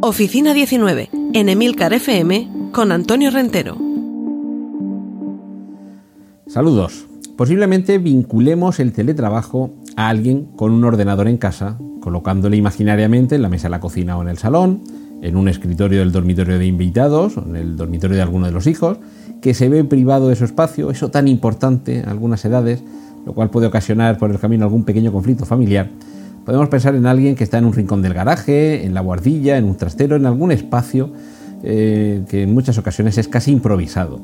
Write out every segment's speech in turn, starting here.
Oficina 19, en Emilcar FM, con Antonio Rentero. Saludos. Posiblemente vinculemos el teletrabajo a alguien con un ordenador en casa, colocándole imaginariamente en la mesa de la cocina o en el salón, en un escritorio del dormitorio de invitados o en el dormitorio de alguno de los hijos, que se ve privado de su espacio, eso tan importante en algunas edades, lo cual puede ocasionar por el camino algún pequeño conflicto familiar. Podemos pensar en alguien que está en un rincón del garaje, en la guardilla, en un trastero, en algún espacio eh, que en muchas ocasiones es casi improvisado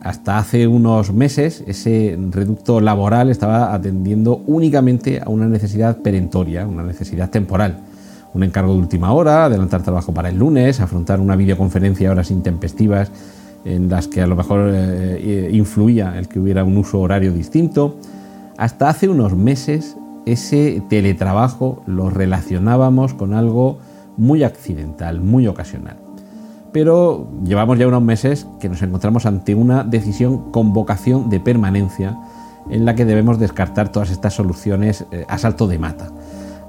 hasta hace unos meses ese reducto laboral estaba atendiendo únicamente a una necesidad perentoria, una necesidad temporal. Un encargo de última hora, adelantar trabajo para el lunes, afrontar una videoconferencia a horas intempestivas en las que a lo mejor eh, influía el que hubiera un uso horario distinto. Hasta hace unos meses ese teletrabajo lo relacionábamos con algo muy accidental, muy ocasional pero llevamos ya unos meses que nos encontramos ante una decisión con vocación de permanencia en la que debemos descartar todas estas soluciones eh, a salto de mata.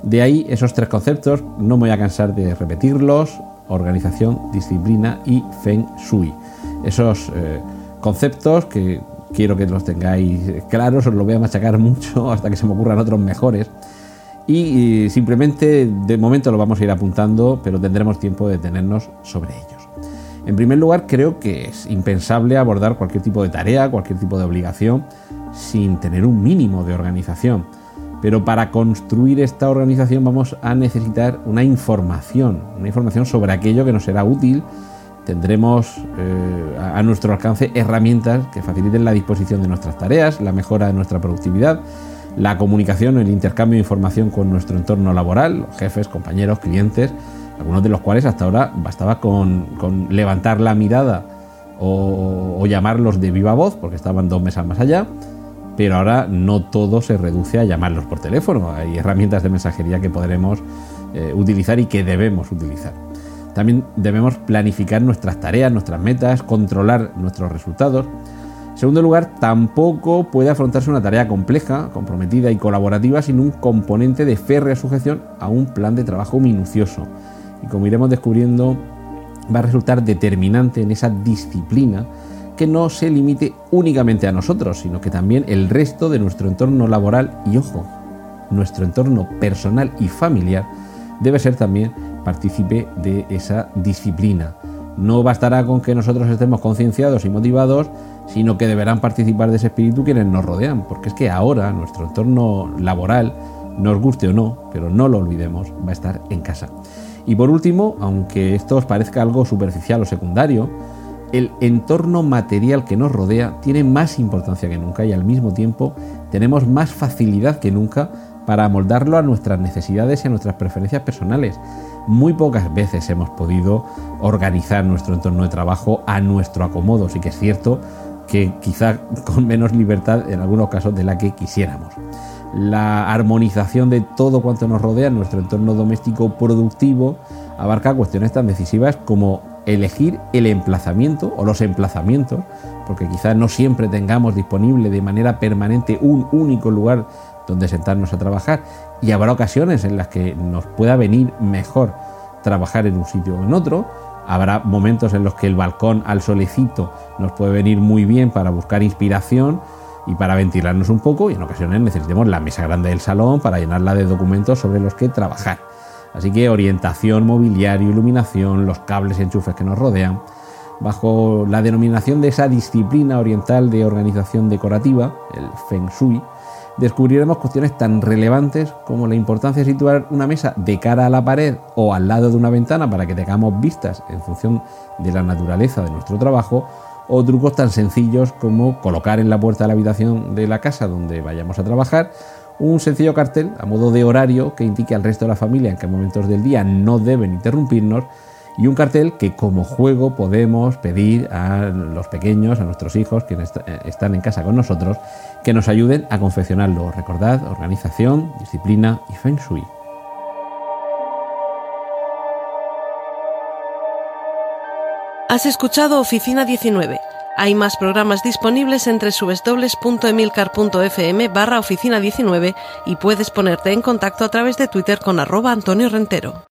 De ahí esos tres conceptos, no me voy a cansar de repetirlos, organización, disciplina y feng shui. Esos eh, conceptos que quiero que los tengáis claros, os lo voy a machacar mucho hasta que se me ocurran otros mejores. Y, simplemente de momento lo vamos a ir apuntando, pero tendremos tiempo de detenernos sobre ellos. En primer lugar, creo que es impensable abordar cualquier tipo de tarea, cualquier tipo de obligación, sin tener un mínimo de organización. Pero para construir esta organización vamos a necesitar una información, una información sobre aquello que nos será útil. Tendremos eh, a nuestro alcance herramientas que faciliten la disposición de nuestras tareas, la mejora de nuestra productividad, la comunicación, el intercambio de información con nuestro entorno laboral, jefes, compañeros, clientes, algunos de los cuales hasta ahora bastaba con, levantar la mirada o, llamarlos de viva voz, porque estaban dos mesas más allá, pero ahora no todo se reduce a llamarlos por teléfono, hay herramientas de mensajería que podremos eh, utilizar y que debemos utilizar. También debemos planificar nuestras tareas, nuestras metas, controlar nuestros resultados. En segundo lugar, tampoco puede afrontarse una tarea compleja, comprometida y colaborativa sin un componente de férrea sujeción a un plan de trabajo minucioso y como iremos descubriendo va a resultar determinante en esa disciplina que no se limite únicamente a nosotros, sino que también el resto de nuestro entorno laboral y ojo, nuestro entorno personal y familiar debe ser también partícipe de esa disciplina. No bastará con que nosotros estemos concienciados y motivados, sino que deberán participar de ese espíritu quienes nos rodean, porque es que ahora nuestro entorno laboral, nos guste o no, pero no lo olvidemos, va a estar en casa. Y por último, aunque esto os parezca algo superficial o secundario, el entorno material que nos rodea tiene más importancia que nunca y al mismo tiempo tenemos más facilidad que nunca para amoldarlo a nuestras necesidades y a nuestras preferencias personales. Muy pocas veces hemos podido organizar nuestro entorno de trabajo a nuestro acomodo, sí que es cierto que quizá con menos libertad en algunos casos de la que quisiéramos. La armonización de todo cuanto nos rodea en nuestro entorno doméstico productivo abarca cuestiones tan decisivas como elegir el emplazamiento o los emplazamientos, porque quizás no siempre tengamos disponible de manera permanente un único lugar donde sentarnos a trabajar y habrá ocasiones en las que nos pueda venir mejor trabajar en un sitio o en otro, habrá momentos en los que el balcón al solecito nos puede venir muy bien para buscar inspiración y para ventilarnos un poco y en ocasiones necesitemos la mesa grande del salón para llenarla de documentos sobre los que trabajar. Así que orientación, mobiliario, iluminación, los cables y enchufes que nos rodean, bajo la denominación de esa disciplina oriental de organización decorativa, el Feng Shui, descubriremos cuestiones tan relevantes como la importancia de situar una mesa de cara a la pared o al lado de una ventana para que tengamos vistas en función de la naturaleza de nuestro trabajo, o trucos tan sencillos como colocar en la puerta de la habitación de la casa donde vayamos a trabajar un sencillo cartel a modo de horario que indique al resto de la familia en qué momentos del día no deben interrumpirnos y un cartel que como juego podemos pedir a los pequeños, a nuestros hijos, quienes eh, están en casa con nosotros, que nos ayuden a confeccionarlo. Recordad, organización, disciplina y feng shui. Has escuchado Oficina 19. Hay más programas disponibles entre www.emilcar.fm barra oficina 19 y puedes ponerte en contacto a través de Twitter con arroba Antonio Rentero.